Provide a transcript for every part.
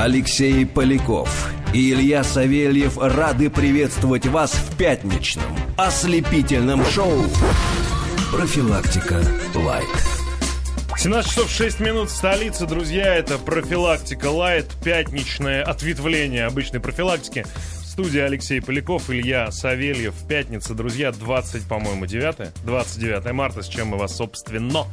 Алексей Поляков и Илья Савельев рады приветствовать вас в пятничном ослепительном шоу «Профилактика Лайт». 17 часов 6 минут в столице, друзья, это профилактика лайт, пятничное ответвление обычной профилактики. Студия Алексей Поляков, Илья Савельев. Пятница, друзья, 20, по-моему, 9 29 марта, с чем мы вас, собственно,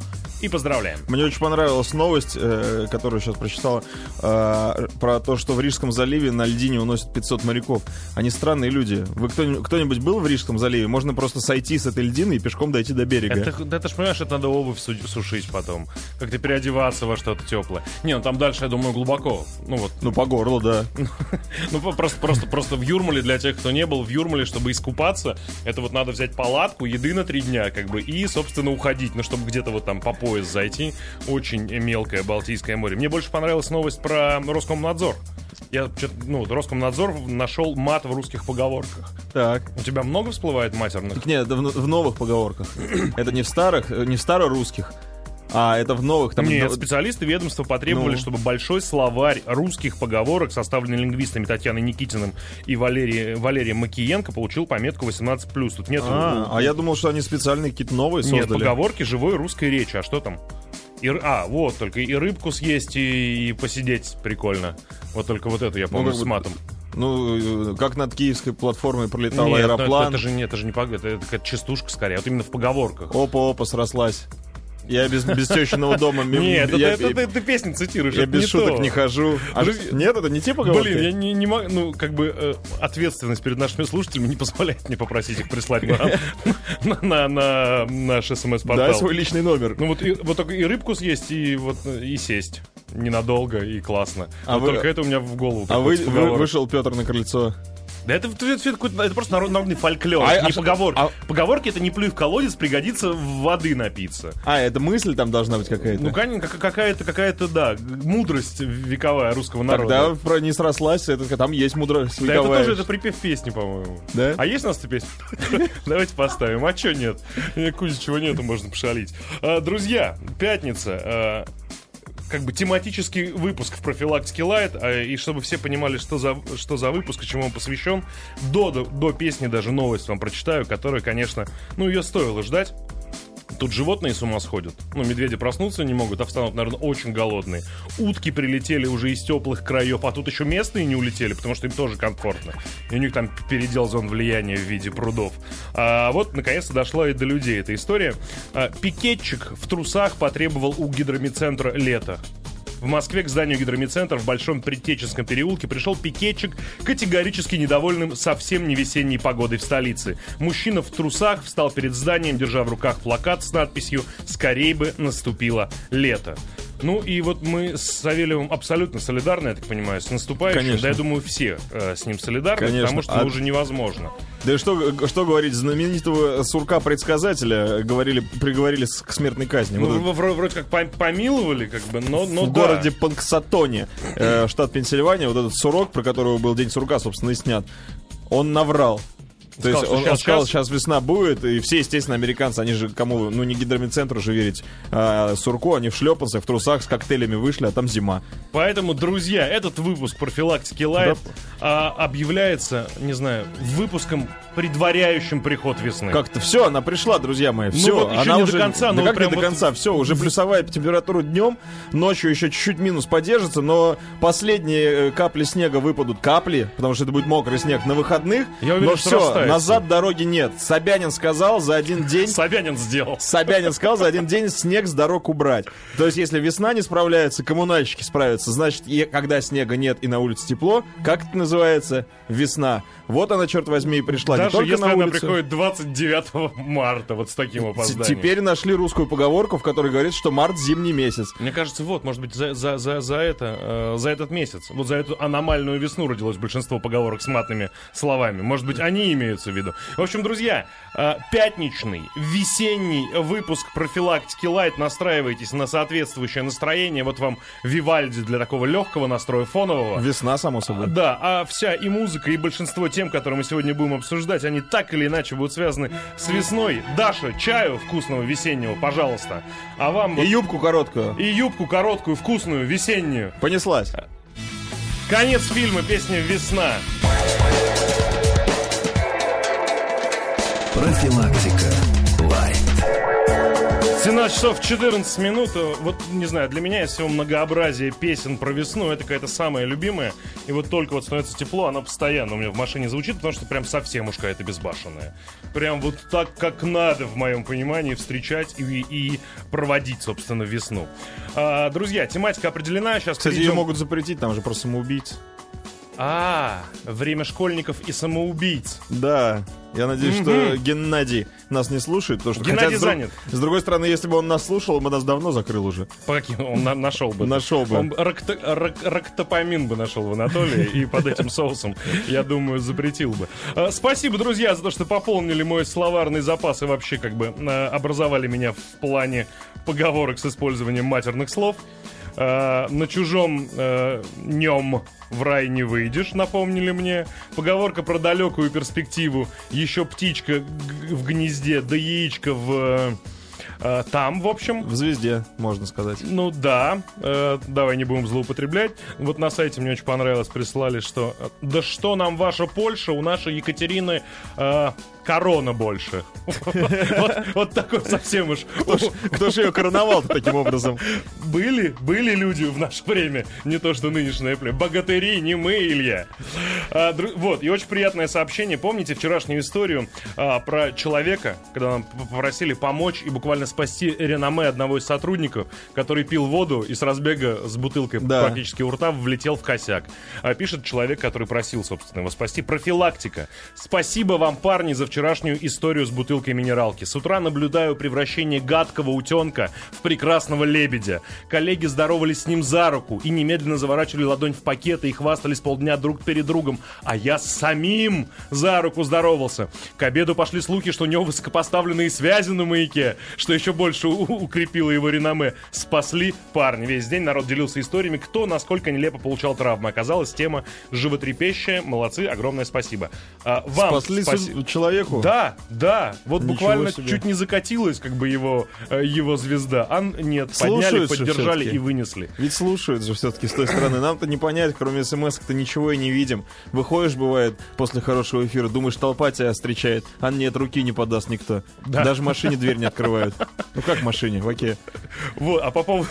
и поздравляем. Мне очень понравилась новость, э, которую сейчас прочитала, э, про то, что в Рижском заливе на льдине уносят 500 моряков. Они странные люди. Вы кто, кто-нибудь был в Рижском заливе? Можно просто сойти с этой льдины и пешком дойти до берега. Это, да ты ж понимаешь, это надо обувь су- сушить потом. Как-то переодеваться во что-то теплое. Не, ну там дальше, я думаю, глубоко. Ну вот. Ну, по горлу, да. Ну просто, просто, просто в Юрмале, для тех, кто не был в Юрмале, чтобы искупаться, это вот надо взять палатку, еды на три дня, как бы, и, собственно, уходить. Ну, чтобы где-то вот там по пояс зайти. Очень мелкое Балтийское море. Мне больше понравилась новость про Роскомнадзор. Я ну, Роскомнадзор нашел мат в русских поговорках. Так. У тебя много всплывает матерных? Так нет, в, в новых поговорках. Это не в старых, э, не в старорусских, а это в новых. Там Нет, ну, специалисты ведомства потребовали, Ну. чтобы большой словарь русских поговорок, составленный лингвистами Татьяной Никитиным и Валерием, Валерием Макиенко, получил пометку 18+. Тут нет... А, а я думал, что они специальные какие-то новые Нет, создали. поговорки живой русской речи. А что там? И, а, вот, только и рыбку съесть, и, и посидеть прикольно. Вот только вот эту я помню как с матом. Ну, э, как над киевской платформой пролетал Нет, ну, это, аэроплан. это же не, это же не пог- это, это какая-то частушка скорее, вот именно в поговорках. Опа-опа, срослась. Я без, без тещиного дома... Нет, это, я, это, ты песни цитируешь. я без не шуток то. не хожу. А Подожди. ж- нет, это не те поговорки? Блин, я не, не могу, ну, как бы э, ответственность перед нашими слушателями не позволяет мне попросить их прислать нам на, на, на наш смс-портал. Дай свой личный номер. Ну вот, и, вот только и рыбку съесть, и вот э, и сесть. Ненадолго и классно. А Вот вы- только это у меня в голову. А вы, вы- вышел Петр на крыльцо. Да это, это, это это просто народ- народный фольклор, А- не а поговорки. а- Поговорки это не плюй в колодец, пригодится воды напиться. А, это мысль там должна быть какая-то? Ну, конечно, как- какая-то, какая-то, да, мудрость вековая русского народа. Тогда про не срослась, это, там есть мудрость Да это вековая. тоже это припев песни, по-моему. Да? А есть у нас эта песня? Давайте поставим. А чё нет? Э, Кузя, чего нету, можно пошалить. А, Друзья, пятница. Как бы тематический выпуск в профилактике Лайт, а, и чтобы все понимали, что за, что за выпуск и чему он посвящен, до, до, до песни даже новость вам прочитаю, которая, конечно, ну, ее стоило ждать. Тут животные с ума сходят. Ну, медведи проснуться не могут, а встанут, наверное, очень голодные. Утки прилетели уже из теплых краев, а тут еще местные не улетели, потому что им тоже комфортно. И у них там передел зон влияния в виде прудов. А вот, наконец-то, дошла и до людей эта история. А, пикетчик в трусах потребовал у гидромедцентра лета. В Москве к зданию гидромедцентра в Большом Предтеченском переулке пришел пикетчик, категорически недовольным совсем не весенней погодой в столице. Мужчина в трусах встал перед зданием, держа в руках плакат с надписью «Скорей бы наступило лето». Ну и вот мы с Савельевым абсолютно солидарны, я так понимаю, с наступающим. Конечно. Да, я думаю, все э, с ним солидарны, Конечно. потому что А- ну, уже невозможно. Да и что, что говорить, знаменитого сурка-предсказателя говорили, приговорили к смертной казни. Ну, Вот в- вро- вроде как пом- помиловали, как бы, но, но в да. городе Панксатоне, э, штат Пенсильвания, вот этот сурок, про которого был День сурка, собственно, и снят, он наврал. То Сказал, есть он, он щас- сказал, сейчас весна будет, и все, естественно, американцы, они же кому, ну не гидромедцентру же верить, а Сурку, они в шлепанцах, в трусах с коктейлями вышли, а там зима. Поэтому, друзья, этот выпуск профилактики Лайт а, объявляется, не знаю, выпуском, предваряющим приход весны. Как-то все, она пришла, друзья мои, все. Ну вот еще она не до уже, конца, да но как прям не до вот- конца, все, уже плюсовая температура днем, ночью еще чуть-чуть минус подержится, но последние э, капли снега выпадут, капли, потому что это будет мокрый снег на выходных, Я уверен, но что все, растает назад дороги нет. Собянин сказал за один день... Собянин сделал. Собянин сказал за один день снег с дорог убрать. То есть, если весна не справляется, коммунальщики справятся. Значит, и когда снега нет и на улице тепло, как это называется? Весна. Вот она, черт возьми, и пришла. не Даже только если на она улицу. приходит 29 марта, вот с таким опозданием. Теперь нашли русскую поговорку, в которой говорит, что март зимний месяц. Мне кажется, вот, может быть, за, за, за, за это, э, за этот месяц, вот за эту аномальную весну родилось большинство поговорок с матными словами. Может быть, они имеются в виду. В общем, друзья, э, пятничный, весенний выпуск профилактики Лайт. Настраивайтесь на соответствующее настроение. Вот вам Вивальди для такого легкого настроя фонового. Весна, само собой. Да, а вся и музыка, и большинство тем, которые мы сегодня будем обсуждать, они так или иначе будут связаны с весной. Даша, чаю вкусного весеннего, пожалуйста. А вам И вот юбку короткую. и юбку короткую, вкусную, весеннюю. Понеслась. Конец фильма, песня «Весна». Профилактика. Лайт. 17 часов 14 минут. Вот, не знаю, для меня из всего многообразие песен про весну, это какая-то самая любимая. И вот только вот становится тепло, она постоянно у меня в машине звучит, потому что прям совсем уж какая-то безбашенная. Прям вот так, как надо, в моем понимании, встречать и, и проводить, собственно, весну. А, друзья, тематика определена. Сейчас Кстати, перейдем... ее могут запретить, там же про самоубийц. А, время школьников и самоубийц. Да, я надеюсь, что Геннадий нас не слушает. Потому что, Геннадий хотя, занят. С другой стороны, если бы он нас слушал, он бы нас давно закрыл уже. По каким он на- нашел бы? Нашел бы. Он ракто- рак- рактопамин бы нашел в Анатолии и под этим соусом, я думаю, запретил бы. А, Спасибо, друзья, за то, что пополнили мой словарный запас и вообще как бы а, образовали меня в плане поговорок с использованием матерных слов. А, На чужом э, нем в рай не выйдешь, напомнили мне. Поговорка про далекую перспективу. Еще птичка в гнезде, да яичко в... э, там, в общем. В звезде, можно сказать. Ну да, э, давай не будем злоупотреблять. Вот на сайте мне очень понравилось, прислали, что э, да что нам ваша Польша, у нашей Екатерины э, корона больше. Вот такой совсем уж. Кто же ее короновал таким образом? Были, были люди в наше время, не то что нынешнее племя. Богатыри, не мы, Илья. А, вот, и очень приятное сообщение. Помните вчерашнюю историю а, про человека, когда нам попросили помочь и буквально спасти реноме одного из сотрудников, который пил воду и с разбега с бутылкой практически у рта влетел в косяк. А, пишет человек, который просил, собственно, его спасти. Профилактика. Спасибо вам, парни, за вчерашнюю историю с бутылкой минералки. С утра наблюдаю превращение гадкого утенка в прекрасного лебедя. Коллеги здоровались с ним за руку и немедленно заворачивали ладонь в пакеты и хвастались полдня друг перед другом. А я с самим за руку здоровался. К обеду пошли слухи, что у него высокопоставленные связи на маяке, что еще больше укрепило его реноме. Спасли парни. Весь день народ делился историями, кто насколько нелепо получал травмы. Оказалась тема животрепещущая. Молодцы, огромное спасибо. А, вам Спасли спаси- су- человеку? да, да. Вот Ничего буквально себе. чуть не закатилась как бы его, э, его звезда. А нет, Слушают подняли, поддержали и вынесли. Ведь слушают же все-таки с той стороны. Нам-то не понять, кроме смс-то ничего и не видим. Выходишь, бывает, после хорошего эфира, думаешь, толпа тебя встречает, а нет, руки не подаст никто. Да. Даже машине дверь не открывают. Ну как машине, в оке. Вот, а по поводу,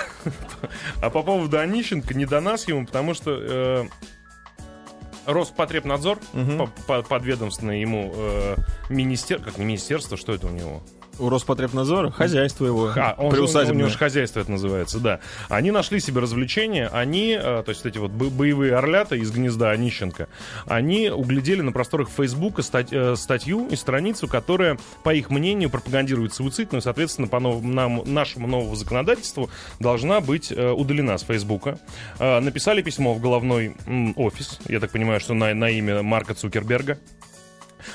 а по поводу Онищенко, не до нас ему, потому что э, Роспотребнадзор, по- по- подведомственное ему э, министер, как не министерство, что это у него? У Роспотребнадзора хозяйство его. А, он же, у приусадебное. него же хозяйство это называется, да. Они нашли себе развлечение, они, э, то есть эти вот бо- боевые орлята из гнезда Онищенко, они углядели на просторах Фейсбука стать- э, статью и страницу, которая, по их мнению, пропагандирует суицид, ну и, соответственно, по нов- нам- нашему новому законодательству должна быть э, удалена с Фейсбука. Написали письмо в головной офис, я так понимаю, что на, на имя Марка Цукерберга,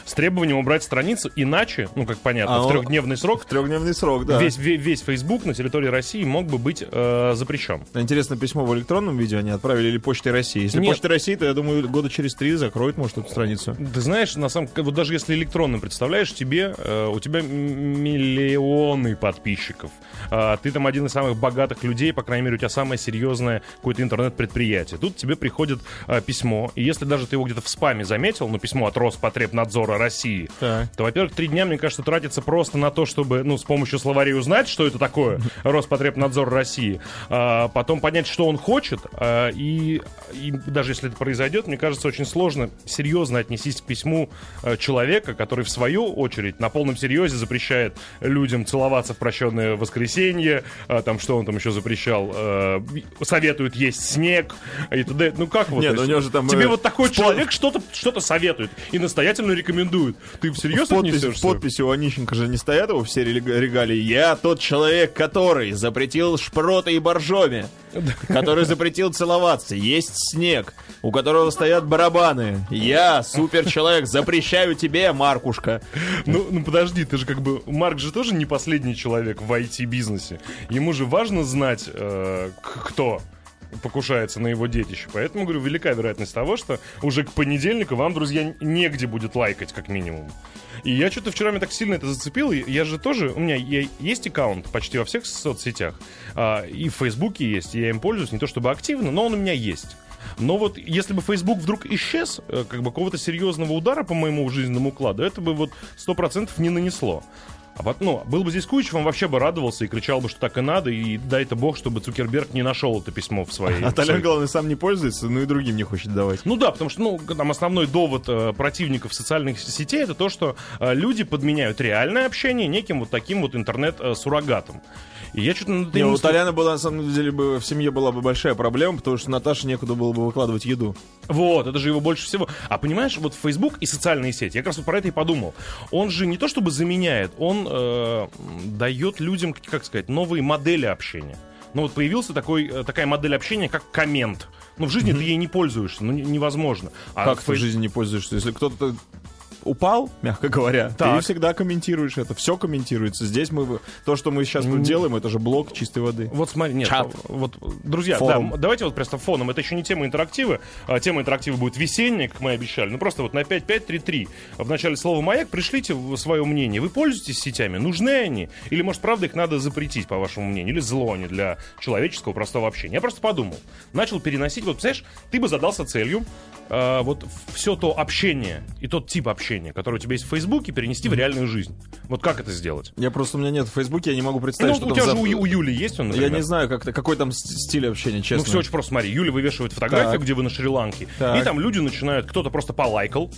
с требованием убрать страницу, иначе, ну, как понятно, А в трехдневный срок Трехдневный срок, да. Весь, ве- весь Facebook на территории России мог бы быть э, запрещен. Интересно, письмо в электронном виде они отправили или почтой России? Если Нет. почтой России, то я думаю, года через три закроют, может, эту страницу. Ты знаешь, на самом вот даже если электронным представляешь, тебе, э, у тебя миллионы подписчиков. А, ты там один из самых богатых людей, по крайней мере, у тебя самое серьезное какое-то интернет-предприятие. Тут тебе приходит э, письмо, и если даже ты его где-то в спаме заметил, ну, письмо от Роспотребнадзора России, Так. то, во-первых, три дня, мне кажется, тратится просто на то, чтобы, ну, с помощью словарей узнать, что это такое Роспотребнадзор России, а, потом понять, что он хочет, а, и, и даже если это произойдет, мне кажется, очень сложно серьезно отнестись к письму а, человека, который, в свою очередь, на полном серьезе запрещает людям целоваться в прощенное воскресенье, а, там, что он там еще запрещал, а, советует есть снег и т.д. Ну, как вот? Не, то ну у него же там, Тебе э, вот такой человек что-то что советует и настоятельно рекомендует. Ты всерьез В подписи, в отнесешься? подписи у Онищенко же не стоят его все рега- регалии. Я тот человек, который запретил шпроты и боржоми, который запретил целоваться, есть снег, у которого стоят барабаны. Я, супер человек, запрещаю тебе, Маркушка. Ну, ну подожди, ты же как бы... Марк же тоже не последний человек в IT-бизнесе. Ему же важно знать, э, кто покушается на его детище. Поэтому, говорю, велика вероятность того, что уже к понедельнику вам, друзья, негде будет лайкать, как минимум. И я что-то вчера меня так сильно это зацепил. Я же тоже... У меня есть аккаунт почти во всех соцсетях. а, и в Фейсбуке есть. Я им пользуюсь, не то чтобы активно, но он у меня есть. Но вот если бы Facebook вдруг исчез, э, как бы какого-то серьезного удара по моему жизненному укладу, это бы вот 100% не нанесло. А вот, ну, был бы здесь Кучев, он вообще бы радовался и кричал бы, что так и надо, и дай-то бог, чтобы Цукерберг не нашел это письмо в своей... А Толян, главное, сам не пользуется, ну и другим не хочет давать. Ну да, потому что, ну, там основной довод э, противников социальных сетей это то, что э, люди подменяют реальное общение неким вот таким вот интернет-суррогатом. И я что-то Не, у Толяна была, на самом деле, бы, в семье была бы большая проблема, потому что Наташе некуда было бы выкладывать еду. Вот, это же его больше всего. А понимаешь, вот Facebook и социальные сети, я как раз вот про это и подумал. Он же не то чтобы заменяет, он э, дает людям, как сказать, новые модели общения. Ну вот появился такой, э, такая модель общения, как коммент. Ну в жизни ты ей не пользуешься, ну не- невозможно. А как ты в жизни не пользуешься? Если кто-то упал, мягко говоря, Так. ты всегда комментируешь это. Все комментируется. Здесь мы... То, что мы сейчас тут делаем, это же блок чистой воды. Вот смотри, нет, Чат. вот, друзья, Форум. да, давайте вот просто фоном, это еще не тема интерактива, а тема интерактива будет весенняя, как мы обещали, ну просто вот на 5533 в начале слова «Маяк» пришлите свое мнение, вы пользуетесь сетями, нужны они, или может правда их надо запретить, по вашему мнению, или зло они для человеческого простого общения. Я просто подумал, начал переносить, вот, представляешь, ты бы задался целью э, вот все то общение и тот тип общения, который у тебя есть в Фейсбуке, перенести в реальную жизнь. Вот как это сделать? Я просто, у меня нет в Фейсбуке, я не могу представить, Ну, что у тебя же у, у Юли есть он, Я например? не знаю, как, какой там стиль общения, честно. Ну, все очень просто, смотри. Юля вывешивает фотографию, Так. где вы на Шри-Ланке. Так. И там люди начинают, кто-то просто полайкал.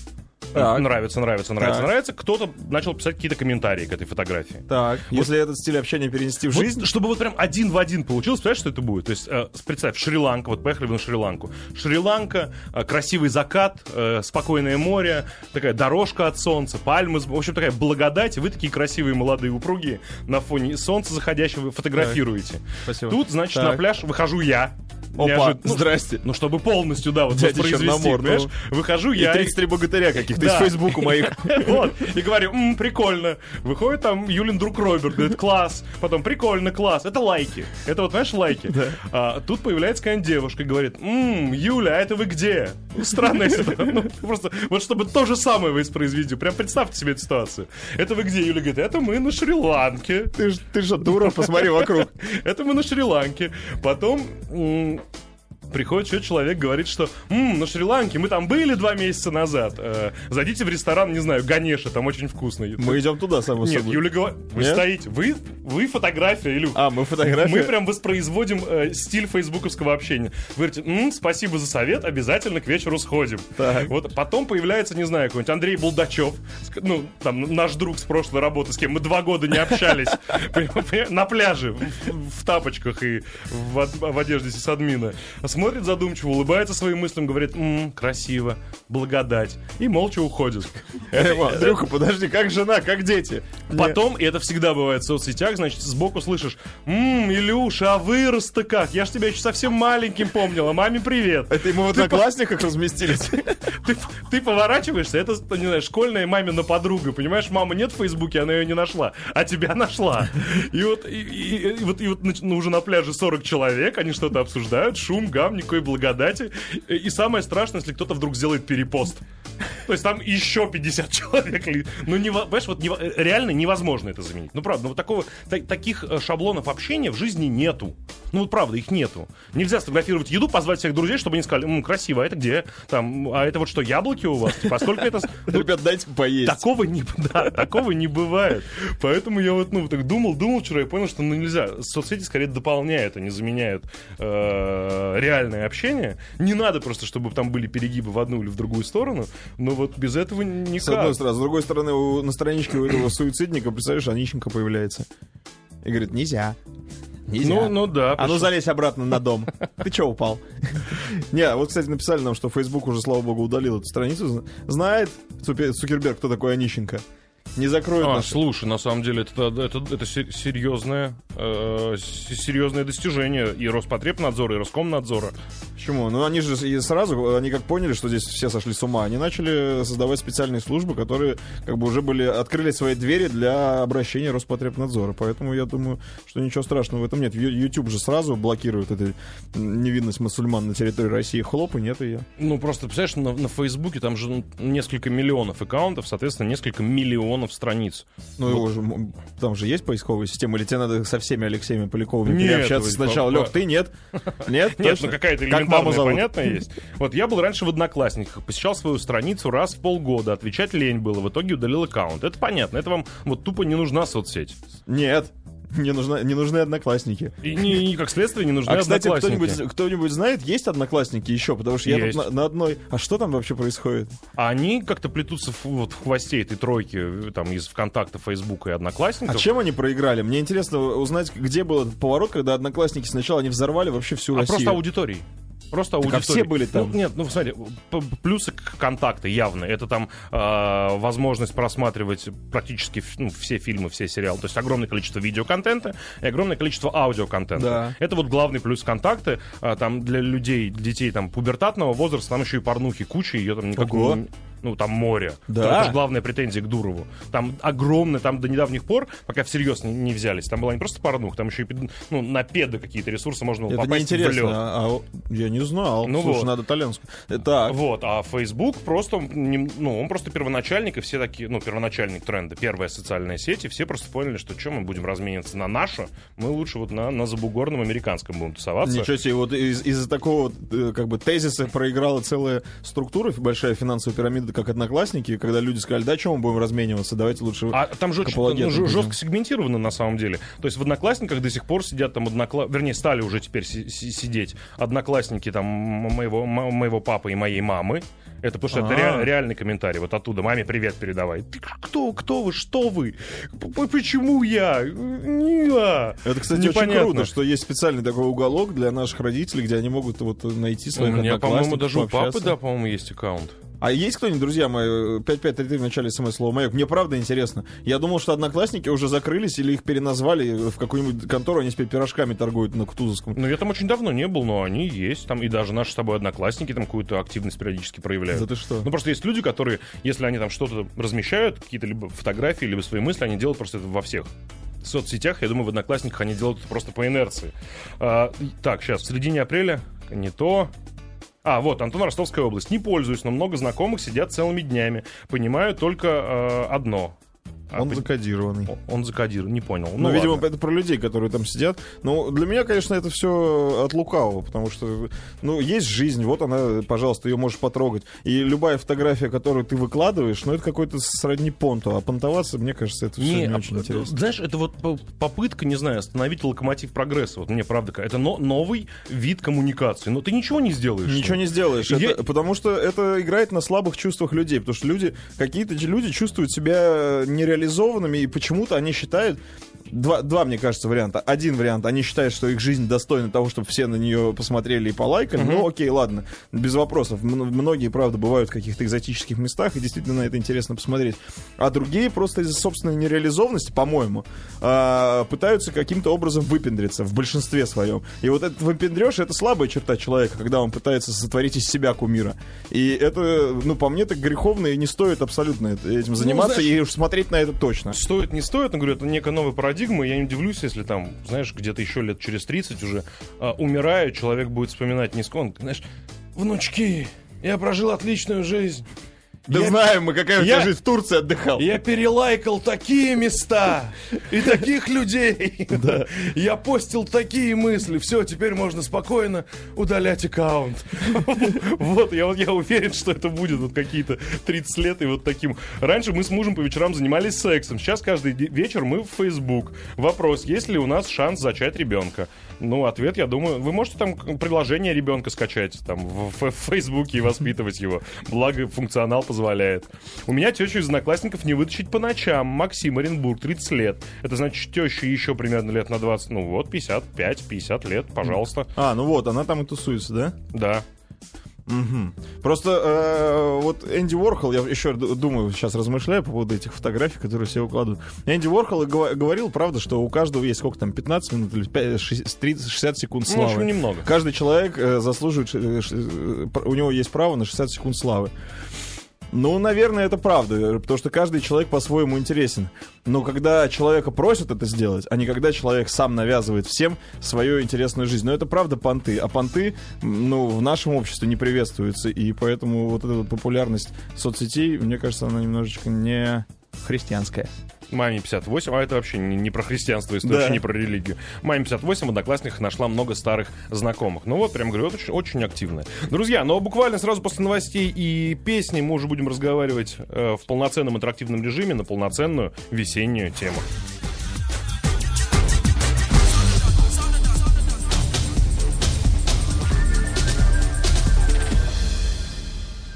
Так. Нравится, нравится, нравится, Так. нравится. Кто-то начал писать какие-то комментарии к этой фотографии. Так, если этот стиль общения перенести в Вот жизнь... чтобы вот прям один в один получилось, понимаешь, что это будет? То есть, э, представь, Шри-Ланка, вот поехали на Шри-Ланку. Шри-Ланка, э, красивый закат, э, спокойное море, такая дорожка от солнца, пальмы, в общем, такая благодать. Вы такие красивые молодые упруги на фоне солнца заходящего фотографируете. Спасибо. Тут, значит, Так. на пляж выхожу я. Опа, Неожиданно. Ну, здрасте. Ну, чтобы полностью, да, вот Дядя воспроизвести, Черномор, ну. понимаешь? Выхожу И я... 33 богатыря каких-то Да. из Фейсбука моих. Вот, и говорю, «М, прикольно. Выходит там Юлин друг Роберт, говорит, класс. Потом, прикольно, класс. Это лайки. Это вот, знаешь, лайки. А, тут появляется какая-нибудь девушка и говорит, «М, Юля, а это вы где? Странная ситуация. Ну, просто, вот чтобы то же самое воспроизвести. Прям представьте себе эту ситуацию. Это вы где? Юля говорит, это мы на Шри-Ланке. Ты ты же дура, посмотри вокруг. Это мы на Шри-Ланке. Потом приходит еще человек, говорит, что «М, на Шри-Ланке мы там были два месяца назад. Э, зайдите в ресторан, не знаю, Гаneша, там очень вкусный. Мы идем туда, само Нет, собой. Юля говорит, вы Нет? стоите, вы, вы фотография, Илюх. А, мы фотографии. Мы прям воспроизводим э, стиль фейсбуковского общения. Вы говорите, «М, спасибо за совет, обязательно к вечеру сходим. Так. Вот потом появляется, не знаю, какой-нибудь Андрей Булдачев, ну, там, наш друг с прошлой работы, с кем мы два года не общались, на пляже, в, тапочках и в, од- в одежде сисадмина. Смотрит задумчиво, улыбается своим мыслям, говорит, «М, красиво, благодать, и молча уходит. Э, Андрюха, подожди, как жена, как дети? Потом, и это всегда бывает в соцсетях, значит, сбоку слышишь, «Ммм, Илюша, а вырос-то как? Я ж тебя еще совсем маленьким помнила. Маме привет». Это ему в одноклассниках разместились? Ты, поворачиваешься, это, не знаю, школьная мамина подруга, понимаешь? Мама нет в Фейсбуке, она ее не нашла, а тебя нашла. И вот, и, и- и вот, и вот ну, уже на пляже 40 человек, они что-то обсуждают, шум, гам, никакой благодати. И, самое страшное, если кто-то вдруг сделает перепост. То есть там еще 50 человек. Ну, не, понимаешь, вот нево- реально невозможно это заменить. Ну, правда, ну, вот такого, та- таких э, шаблонов общения в жизни нету. Ну, вот правда, их нету. Нельзя сфотографировать еду, позвать всех друзей, чтобы они сказали, «М, красиво, а это где? Там, а это вот что, яблоки у вас? Типа, а сколько это... Ну, Ребят, дайте поесть. Такого не, да, такого не бывает. Поэтому я вот, ну, так думал, думал вчера и понял, что, ну, нельзя. Соцсети скорее дополняют, а не заменяют э, реальное общение. Не надо просто, чтобы там были перегибы в одну или в другую сторону, но вот без этого никак. С одной стороны. С другой стороны, на страничке у этого суицидника, представляешь, Онищенко появляется. И говорит, нельзя. Нельзя. Ну, ну да. А ну пришел- залезь обратно на дом. Ты чё упал? Не, вот, кстати, написали нам, что Facebook уже, слава богу, удалил эту страницу. Знает Цукерберг, кто такой Онищенко? Не закроют А, наши. слушай, на самом деле это, это, это се- серьезное, э, серьезное достижение и Роспотребнадзора, и Роскомнадзора. Почему? Ну, они же и сразу, они как поняли, что здесь все сошли с ума, они начали создавать специальные службы, которые как бы уже были, открыли свои двери для обращения Роспотребнадзора. Поэтому я думаю, что ничего страшного в этом нет. YouTube же сразу блокирует эту невинность мусульман на территории России. Хлоп, и нет ее. Ну, просто, представляешь, на, на Фейсбуке там же ну, несколько миллионов аккаунтов, соответственно, несколько миллионов миллионов страниц. Ну, его же, там же есть поисковая система, или тебе надо со всеми Алексеями Поляковыми Нет, переобщаться вы- сначала? Лех, ты нет? Нет? Нет, ну какая-то элементарная, понятная есть. Вот я был раньше в Одноклассниках, посещал свою страницу раз в полгода, отвечать лень было, в итоге удалил аккаунт. Это понятно, это вам вот тупо не нужна соцсеть. Нет. Не, нужна, не нужны одноклассники. И, не, и как следствие не нужны А, кстати, одноклассники. кто-нибудь, кто-нибудь знает, есть одноклассники еще? Потому что я Есть. тут на, на одной... А что там вообще происходит? А они как-то плетутся в, вот, в хвосте этой тройки там, из ВКонтакта, Фейсбука и А Одноклассников. чем они проиграли? Мне интересно узнать, где был этот поворот, когда одноклассники сначала они взорвали вообще всю А Россию. просто аудиторией. Просто Так, а аудитория. все были там? Ну, нет, ну смотри, плюсы к контакты явно. Это там э, возможность просматривать практически ну, все фильмы, все сериалы. То есть огромное количество видеоконтента и огромное количество аудиоконтента. Да. Это вот главный плюс контакты. А, там для людей, детей там пубертатного возраста, там еще и порнухи куча, ее там никак Ого. Ну, там море. Да. Это же главная претензия к Дурову. Там огромное, там до недавних пор, пока всерьез не, не взялись, там была не просто порнух, там еще и ну, на педы какие-то ресурсы можно было Это попасть в неинтересно. лед. А, а, я не знал. Ну Слушай, вот. надо итальянскую. Э, Так. Вот, а Facebook просто, ну, он просто первоначальник, и все такие, ну, первоначальник тренда, первая социальная сеть, и все просто поняли, что что мы будем размениваться на наше, мы лучше вот на, на забугорном американском будем тусоваться. Ничего себе, вот из- из-за такого э, как бы тезиса проиграла целая структура, большая финансовая пирамида, как одноклассники, когда люди сказали, да, чем мы будем размениваться, давайте лучше... А там же очень ну, жестко сегментировано на самом деле. То есть в Одноклассниках до сих пор сидят там однокла... Вернее, стали уже теперь си- си- сидеть одноклассники там моего, моего папы и моей мамы. Это потому что это А. ре- реальный комментарий. Вот оттуда маме привет передавай. Ты кто, кто вы, что вы? Почему я? Я. Это, кстати, Непонятно. очень круто, что есть специальный такой уголок для наших родителей, где они могут вот найти У своих меня, по-моему, даже у папы, да, по-моему, есть аккаунт. А есть кто-нибудь, друзья мои, 5533 в начале смс-слова «Маяк»? Мне правда интересно. Я думал, что одноклассники уже закрылись или их переназвали в какую-нибудь контору, они теперь пирожками торгуют на Кутузовском. Ну, я там очень давно не был, но они есть. Там, и даже наши с тобой одноклассники там какую-то активность периодически проявляют. Да ты что? Ну, просто есть люди, которые, если они там что-то размещают, какие-то либо фотографии, либо свои мысли, они делают просто это во всех соцсетях. Я думаю, в Одноклассниках они делают это просто по инерции. А, так, сейчас, в середине апреля, не то... А, вот, Антон, Ростовская область. Не пользуюсь, но много знакомых сидят целыми днями. Понимаю только э, одно. А, Он по- закодированный. он закодирован, не понял. Ну, видимо, ладно. это про людей, которые там сидят. Ну, для меня, конечно, это все от лукавого, потому что, ну, есть жизнь, вот она, пожалуйста, ее можешь потрогать. И любая фотография, которую ты выкладываешь, ну, это какой-то сродни понту. А понтоваться, мне кажется, это все не, а, очень э, интересно. Знаешь, это вот по- попытка, не знаю, остановить локомотив прогресса. Вот мне правда, это но- новый вид коммуникации. Но ты ничего не сделаешь. Ничего не сделаешь, Я- это- потому что это играет на слабых чувствах людей, потому что люди, какие-то люди чувствуют себя нереализованными, и почему-то они считают, два, два, мне кажется, варианта. Один вариант, они считают, что их жизнь достойна того, чтобы все на нее посмотрели и полайкали. Ну, окей, ладно, без вопросов. Многие, правда, бывают в каких-то экзотических местах, и действительно на это интересно посмотреть. А другие просто из-за собственной нереализованности, по-моему, а, пытаются каким-то образом выпендриться в большинстве своем. И вот этот выпендреж — это слабая черта человека, когда он пытается сотворить из себя кумира. И это, ну, по мне, так греховно и не стоит абсолютно этим заниматься, знаешь- и уж смотреть на это точно. Стоит, не стоит, но говорю, это некая новая парадигма. И Я не удивлюсь, если там, знаешь, где-то еще лет через 30 уже, а, умирая, человек будет вспоминать не скон, знаешь, внучки, я прожил отличную жизнь. Да Я- знаем мы, какая у тебя я- жизнь в Турции отдыхал. Я перелайкал такие места и таких людей. Я постил такие мысли. Все, теперь можно спокойно удалять аккаунт. Вот, я, я уверен, что это будет вот какие-то 30 лет и вот таким. Раньше мы с мужем по вечерам занимались сексом. Сейчас каждый вечер мы в Facebook. Вопрос, есть ли у нас шанс зачать ребенка? Ну, ответ, я думаю, вы можете там приложение ребенка скачать там в Фейсбуке и воспитывать его. Благо, функционал позволяет. У меня тещу из одноклассников не вытащить по ночам. Максим Оренбург, 30 лет. Это значит, теща еще примерно лет на 20. Ну вот, 55-50 лет, пожалуйста. А, ну вот, она там и тусуется, да? Да. Мгм. Просто э, вот Энди Уорхол, я еще думаю, сейчас размышляю по поводу этих фотографий, которые все укладывают. Энди Уорхол говорил, правда, что у каждого есть сколько там, 15 минут или 5, 30, 60 секунд Ну, в славы. общем, немного. Каждый человек э, заслуживает, э, пр- у него есть право на 60 секунд славы. Ну, наверное, это правда, потому что каждый человек по-своему интересен. Но когда человека просят это сделать, а не когда человек сам навязывает всем свою интересную жизнь. Но это правда понты. А понты, ну, в нашем обществе не приветствуются. И поэтому вот эта популярность соцсетей, мне кажется, она немножечко не христианская. Маме 58, а это вообще не, не про христианство, это Да. вообще не про религию. Маме 58 в Одноклассниках нашла много старых знакомых. Ну вот, прям говорю, вот очень, очень активная. Друзья, но буквально сразу после новостей и песни мы уже будем разговаривать э, в полноценном интерактивном режиме на полноценную весеннюю тему.